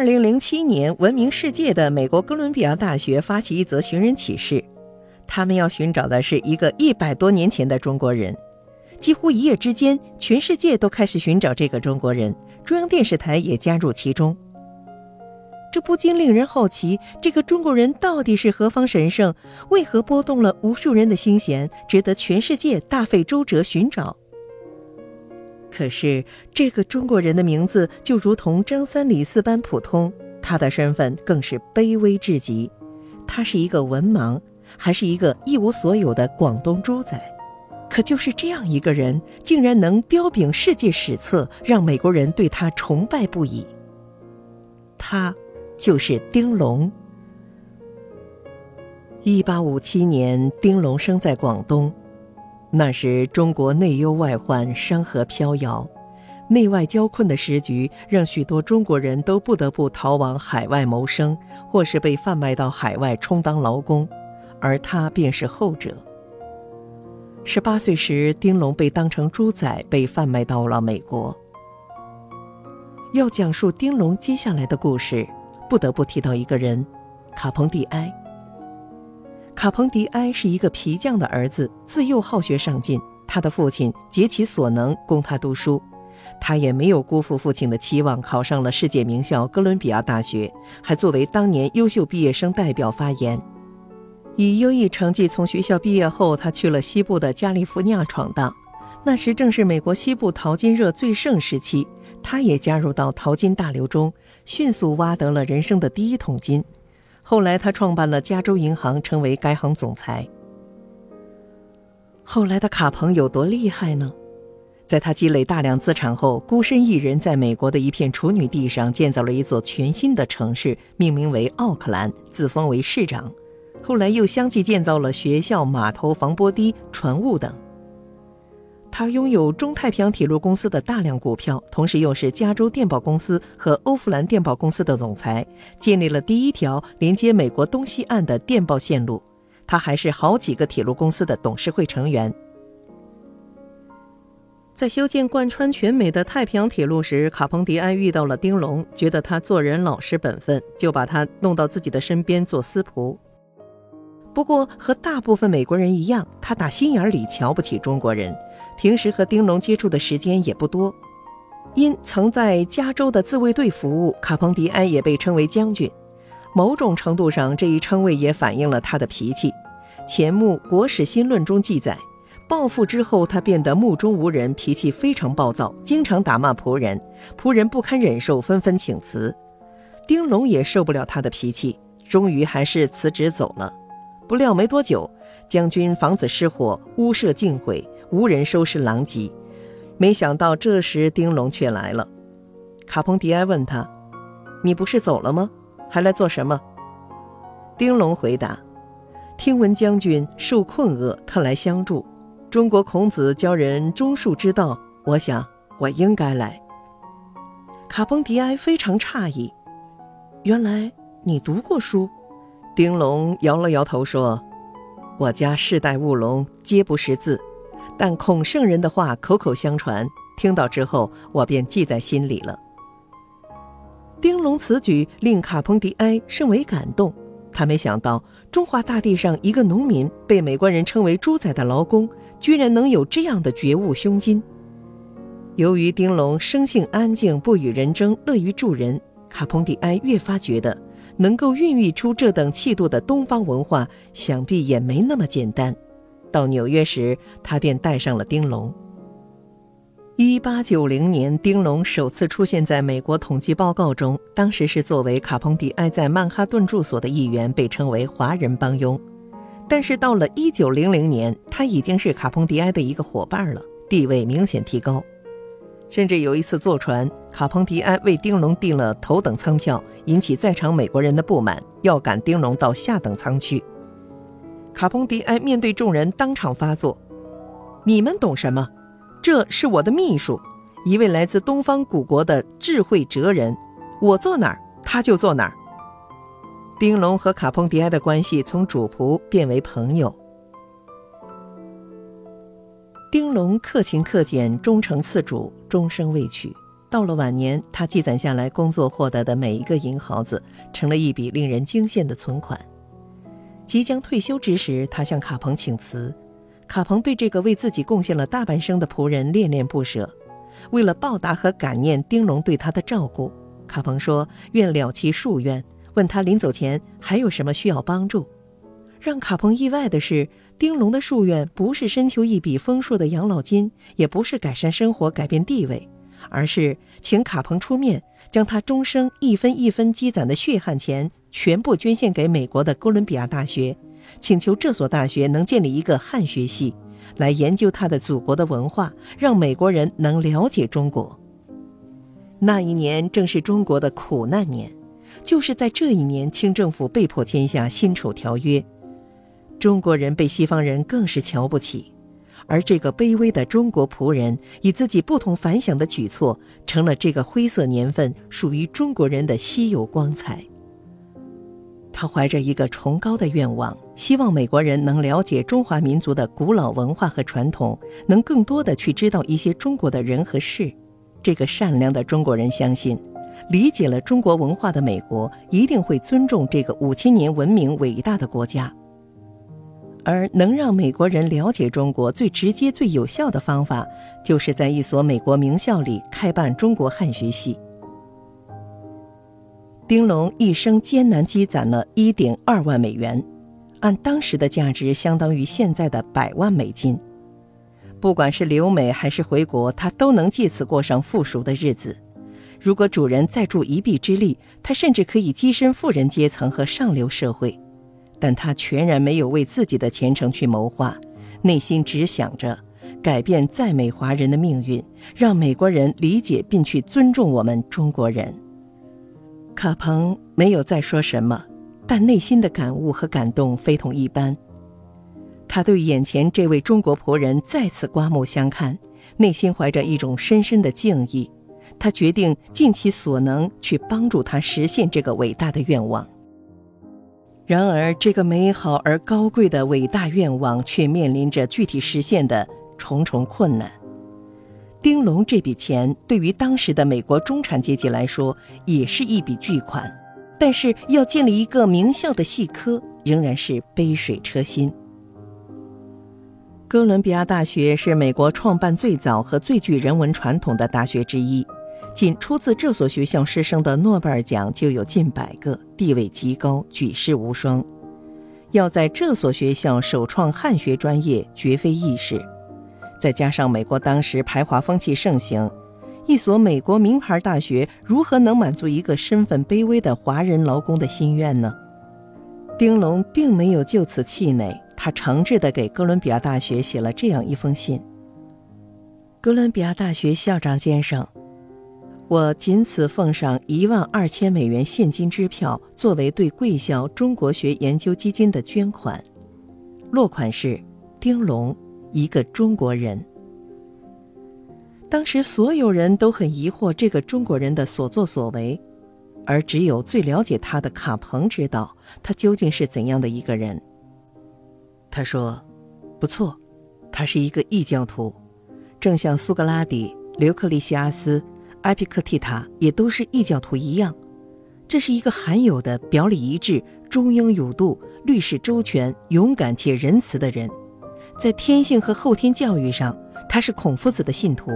二零零七年，闻名世界的美国哥伦比亚大学发起一则寻人启事，他们要寻找的是一个一百多年前的中国人。几乎一夜之间，全世界都开始寻找这个中国人，中央电视台也加入其中。这不禁令人好奇：这个中国人到底是何方神圣？为何拨动了无数人的心弦，值得全世界大费周折寻找？可是，这个中国人的名字就如同张三李四般普通，他的身份更是卑微至极。他是一个文盲，还是一个一无所有的广东猪仔？可就是这样一个人，竟然能彪炳世界史册，让美国人对他崇拜不已。他。就是丁龙。一八五七年，丁龙生在广东。那时中国内忧外患，山河飘摇，内外交困的时局，让许多中国人都不得不逃往海外谋生，或是被贩卖到海外充当劳工，而他便是后者。十八岁时，丁龙被当成猪仔被贩卖到了美国。要讲述丁龙接下来的故事。不得不提到一个人，卡彭蒂埃。卡彭迪埃是一个皮匠的儿子，自幼好学上进。他的父亲竭其所能供他读书，他也没有辜负父亲的期望，考上了世界名校哥伦比亚大学，还作为当年优秀毕业生代表发言。以优异成绩从学校毕业后，他去了西部的加利福尼亚闯荡，那时正是美国西部淘金热最盛时期。他也加入到淘金大流中，迅速挖得了人生的第一桶金。后来，他创办了加州银行，成为该行总裁。后来的卡彭有多厉害呢？在他积累大量资产后，孤身一人在美国的一片处女地上建造了一座全新的城市，命名为奥克兰，自封为市长。后来又相继建造了学校、码头、防波堤、船坞等。他拥有中太平洋铁路公司的大量股票，同时又是加州电报公司和欧弗兰电报公司的总裁，建立了第一条连接美国东西岸的电报线路。他还是好几个铁路公司的董事会成员。在修建贯穿全美的太平洋铁路时，卡彭迪埃遇到了丁龙，觉得他做人老实本分，就把他弄到自己的身边做司仆。不过，和大部分美国人一样，他打心眼里瞧不起中国人。平时和丁龙接触的时间也不多。因曾在加州的自卫队服务，卡彭迪埃也被称为将军。某种程度上，这一称谓也反映了他的脾气。钱穆《国史新论》中记载，暴富之后，他变得目中无人，脾气非常暴躁，经常打骂仆人，仆人不堪忍受，纷纷请辞。丁龙也受不了他的脾气，终于还是辞职走了。不料没多久，将军房子失火，屋舍尽毁，无人收拾狼藉。没想到这时丁龙却来了。卡彭迪埃问他：“你不是走了吗？还来做什么？”丁龙回答：“听闻将军受困厄，特来相助。中国孔子教人忠恕之道，我想我应该来。”卡彭迪埃非常诧异：“原来你读过书？”丁龙摇了摇头说：“我家世代务农，皆不识字，但孔圣人的话口口相传，听到之后，我便记在心里了。”丁龙此举令卡彭迪埃甚为感动。他没想到，中华大地上一个农民被美国人称为“猪仔”的劳工，居然能有这样的觉悟胸襟。由于丁龙生性安静，不与人争，乐于助人，卡彭迪埃越发觉得。能够孕育出这等气度的东方文化，想必也没那么简单。到纽约时，他便带上了丁龙。一八九零年，丁龙首次出现在美国统计报告中，当时是作为卡彭迪埃在曼哈顿住所的一员，被称为“华人帮佣”。但是到了一九零零年，他已经是卡彭迪埃的一个伙伴了，地位明显提高。甚至有一次坐船，卡彭迪埃为丁龙订了头等舱票，引起在场美国人的不满，要赶丁龙到下等舱去。卡彭迪埃面对众人当场发作：“你们懂什么？这是我的秘书，一位来自东方古国的智慧哲人，我坐哪儿他就坐哪儿。”丁龙和卡彭迪埃的关系从主仆变为朋友。丁龙克勤克俭，忠诚次主，终生未娶。到了晚年，他积攒下来工作获得的每一个银毫子，成了一笔令人惊羡的存款。即将退休之时，他向卡彭请辞。卡彭对这个为自己贡献了大半生的仆人恋恋不舍。为了报答和感念丁龙对他的照顾，卡彭说愿了其夙愿，问他临走前还有什么需要帮助。让卡彭意外的是，丁龙的夙愿不是深求一笔丰硕的养老金，也不是改善生活、改变地位，而是请卡彭出面，将他终生一分一分积攒的血汗钱全部捐献给美国的哥伦比亚大学，请求这所大学能建立一个汉学系，来研究他的祖国的文化，让美国人能了解中国。那一年正是中国的苦难年，就是在这一年，清政府被迫签下辛丑条约。中国人被西方人更是瞧不起，而这个卑微的中国仆人以自己不同凡响的举措，成了这个灰色年份属于中国人的稀有光彩。他怀着一个崇高的愿望，希望美国人能了解中华民族的古老文化和传统，能更多的去知道一些中国的人和事。这个善良的中国人相信，理解了中国文化的美国一定会尊重这个五千年文明伟大的国家。而能让美国人了解中国最直接、最有效的方法，就是在一所美国名校里开办中国汉学系。丁龙一生艰难积攒了一点二万美元，按当时的价值，相当于现在的百万美金。不管是留美还是回国，他都能借此过上富庶的日子。如果主人再助一臂之力，他甚至可以跻身富人阶层和上流社会。但他全然没有为自己的前程去谋划，内心只想着改变在美华人的命运，让美国人理解并去尊重我们中国人。卡彭没有再说什么，但内心的感悟和感动非同一般。他对眼前这位中国仆人再次刮目相看，内心怀着一种深深的敬意。他决定尽其所能去帮助他实现这个伟大的愿望。然而，这个美好而高贵的伟大愿望却面临着具体实现的重重困难。丁龙这笔钱对于当时的美国中产阶级来说也是一笔巨款，但是要建立一个名校的系科仍然是杯水车薪。哥伦比亚大学是美国创办最早和最具人文传统的大学之一。仅出自这所学校师生的诺贝尔奖就有近百个，地位极高，举世无双。要在这所学校首创汉学专业，绝非易事。再加上美国当时排华风气盛行，一所美国名牌大学如何能满足一个身份卑微的华人劳工的心愿呢？丁龙并没有就此气馁，他诚挚地给哥伦比亚大学写了这样一封信：“哥伦比亚大学校长先生。”我仅此奉上一万二千美元现金支票，作为对贵校中国学研究基金的捐款。落款是丁龙，一个中国人。当时所有人都很疑惑这个中国人的所作所为，而只有最了解他的卡彭知道他究竟是怎样的一个人。他说：“不错，他是一个异教徒，正像苏格拉底、刘克利西阿斯。”埃皮克蒂塔也都是异教徒一样，这是一个罕有的表里一致、中庸有度、律事周全、勇敢且仁慈的人。在天性和后天教育上，他是孔夫子的信徒；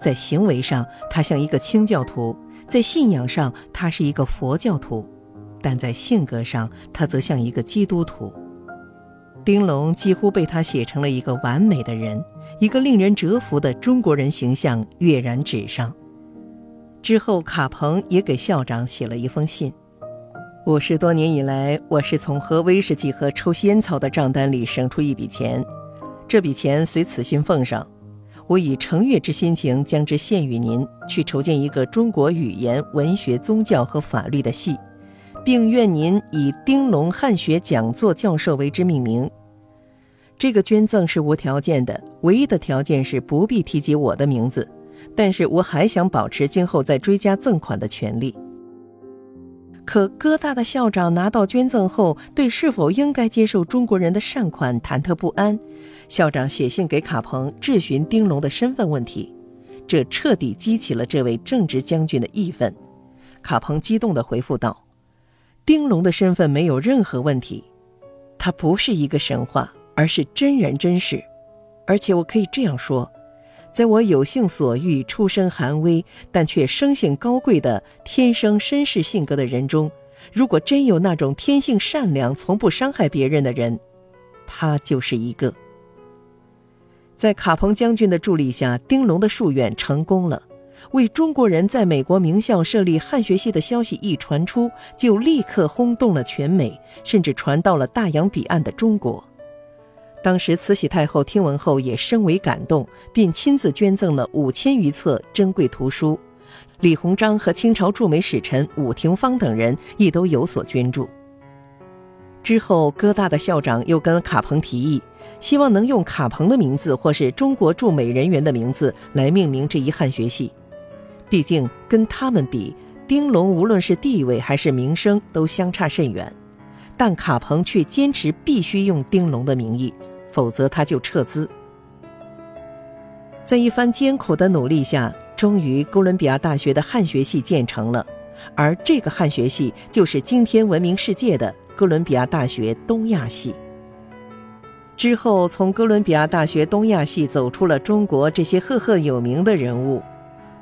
在行为上，他像一个清教徒；在信仰上，他是一个佛教徒；但在性格上，他则像一个基督徒。丁龙几乎被他写成了一个完美的人，一个令人折服的中国人形象跃然纸上。之后，卡彭也给校长写了一封信。五十多年以来，我是从喝威士忌和抽仙草的账单里省出一笔钱，这笔钱随此信奉上。我以诚悦之心情将之献与您，去筹建一个中国语言、文学、宗教和法律的系，并愿您以丁龙汉学讲座教授为之命名。这个捐赠是无条件的，唯一的条件是不必提及我的名字。但是我还想保持今后再追加赠款的权利。可哥大的校长拿到捐赠后，对是否应该接受中国人的善款忐忑不安。校长写信给卡彭质询丁龙的身份问题，这彻底激起了这位正直将军的义愤。卡彭激动地回复道：“丁龙的身份没有任何问题，他不是一个神话，而是真人真事。而且我可以这样说，在我有幸所遇、出身寒微但却生性高贵的天生绅士性格的人中，如果真有那种天性善良、从不伤害别人的人，他就是一个。”在卡彭将军的助力下，丁龙的夙愿成功了。为中国人在美国名校设立汉学系的消息一传出，就立刻轰动了全美，甚至传到了大洋彼岸的中国。当时慈禧太后听闻后也深为感动，并亲自捐赠了五千余册珍贵图书。李鸿章和清朝驻美使臣伍廷芳等人亦都有所捐助。之后，哥大的校长又跟卡彭提议。希望能用卡彭的名字，或是中国驻美人员的名字来命名这一汉学系。毕竟跟他们比，丁龙无论是地位还是名声都相差甚远。但卡彭却坚持必须用丁龙的名义，否则他就撤资。在一番艰苦的努力下，终于哥伦比亚大学的汉学系建成了。而这个汉学系就是今天闻名世界的哥伦比亚大学东亚系。之后，从哥伦比亚大学东亚系走出了中国这些赫赫有名的人物：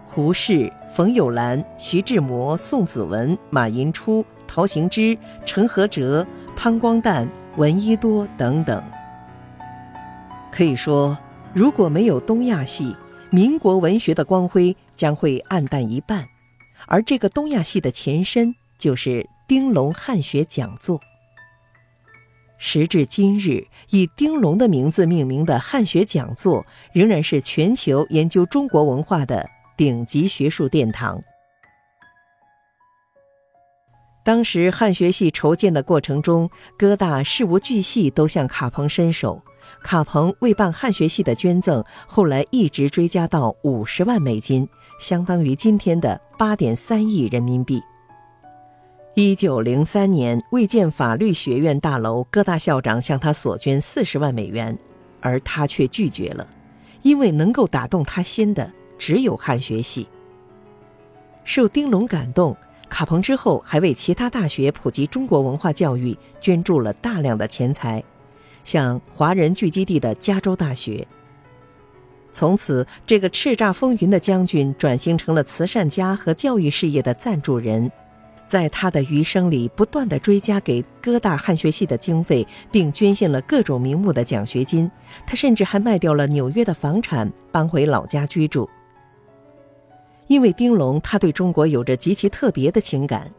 胡适、冯友兰、徐志摩、宋子文、马寅初、陶行知、陈和哲、潘光旦、闻一多等等。可以说，如果没有东亚系，民国文学的光辉将会暗淡一半。而这个东亚系的前身，就是丁龙汉学讲座。时至今日，以丁龙的名字命名的汉学讲座，仍然是全球研究中国文化的顶级学术殿堂。当时汉学系筹建的过程中，各大事无巨细都向卡彭伸手。卡彭为办汉学系的捐赠，后来一直追加到五十万美金，相当于今天的八点三亿人民币。一九零三年，为建法律学院大楼，各大校长向他索捐四十万美元，而他却拒绝了，因为能够打动他心的只有汉学系。受丁龙感动，卡彭之后还为其他大学普及中国文化教育捐助了大量的钱财，向华人聚集地的加州大学。从此，这个叱咤风云的将军转型成了慈善家和教育事业的赞助人。在他的余生里，不断的追加给哥大汉学系的经费，并捐献了各种名目的奖学金。他甚至还卖掉了纽约的房产，搬回老家居住。因为丁龙，他对中国有着极其特别的情感。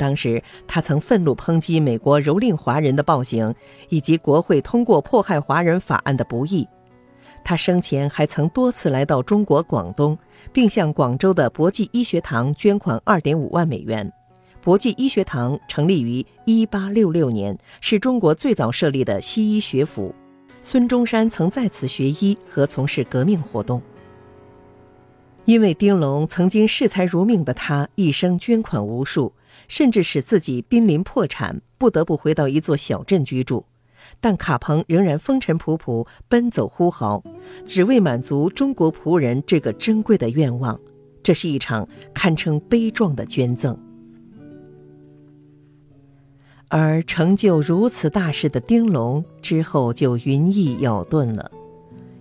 当时，他曾愤怒抨击美国蹂躏华人的暴行，以及国会通过迫害华人法案的不义。他生前还曾多次来到中国广东，并向广州的博济医学堂捐款二点五万美元。博济医学堂成立于1866年，是中国最早设立的西医学府。孙中山曾在此学医和从事革命活动。因为丁龙曾经视财如命的他，一生捐款无数，甚至使自己濒临破产，不得不回到一座小镇居住。但卡彭仍然风尘仆仆，奔走呼号，只为满足中国仆人这个珍贵的愿望。这是一场堪称悲壮的捐赠。而成就如此大事的丁龙之后就云翳杳遁了。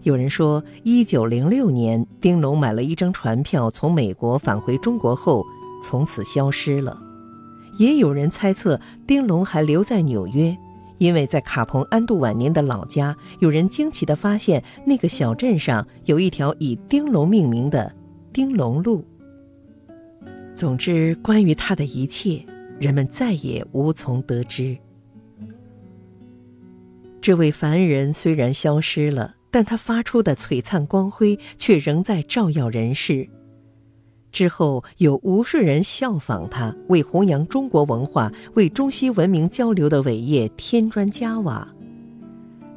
有人说，一九零六年，丁龙买了一张船票从美国返回中国后，从此消失了。也有人猜测，丁龙还留在纽约，因为在卡彭安度晚年的老家，有人惊奇地发现，那个小镇上有一条以丁龙命名的丁龙路。总之，关于他的一切。人们再也无从得知，这位凡人虽然消失了，但他发出的璀璨光辉却仍在照耀人世。之后有无数人效仿他，为弘扬中国文化、为中西文明交流的伟业添砖加瓦。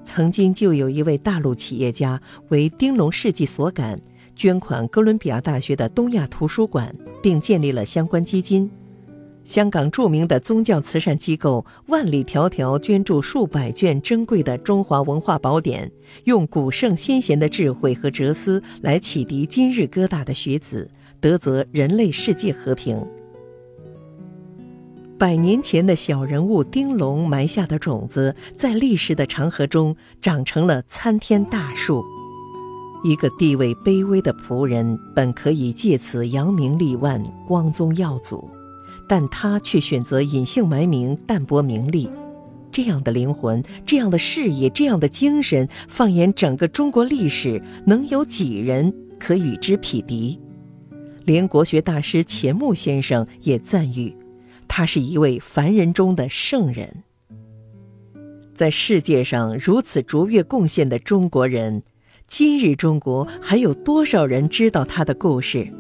曾经就有一位大陆企业家为丁龙事迹所感，捐款哥伦比亚大学的东亚图书馆，并建立了相关基金。香港著名的宗教慈善机构万里迢迢捐助数百卷珍贵的中华文化宝典，用古圣先贤的智慧和哲思来启迪今日疙瘩的学子，得则人类世界和平。百年前的小人物丁龙埋下的种子，在历史的长河中长成了参天大树。一个地位卑微的仆人，本可以借此扬名立万、光宗耀祖，但他却选择隐姓埋名、淡泊名利。这样的灵魂，这样的事业，这样的精神，放眼整个中国历史，能有几人可与之匹敌？连国学大师钱穆先生也赞誉。他是一位凡人中的圣人，在世界上如此卓越贡献的中国人，今日中国还有多少人知道他的故事？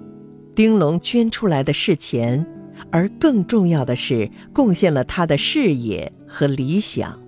丁龙捐出来的是钱，而更重要的是贡献了他的事业和理想。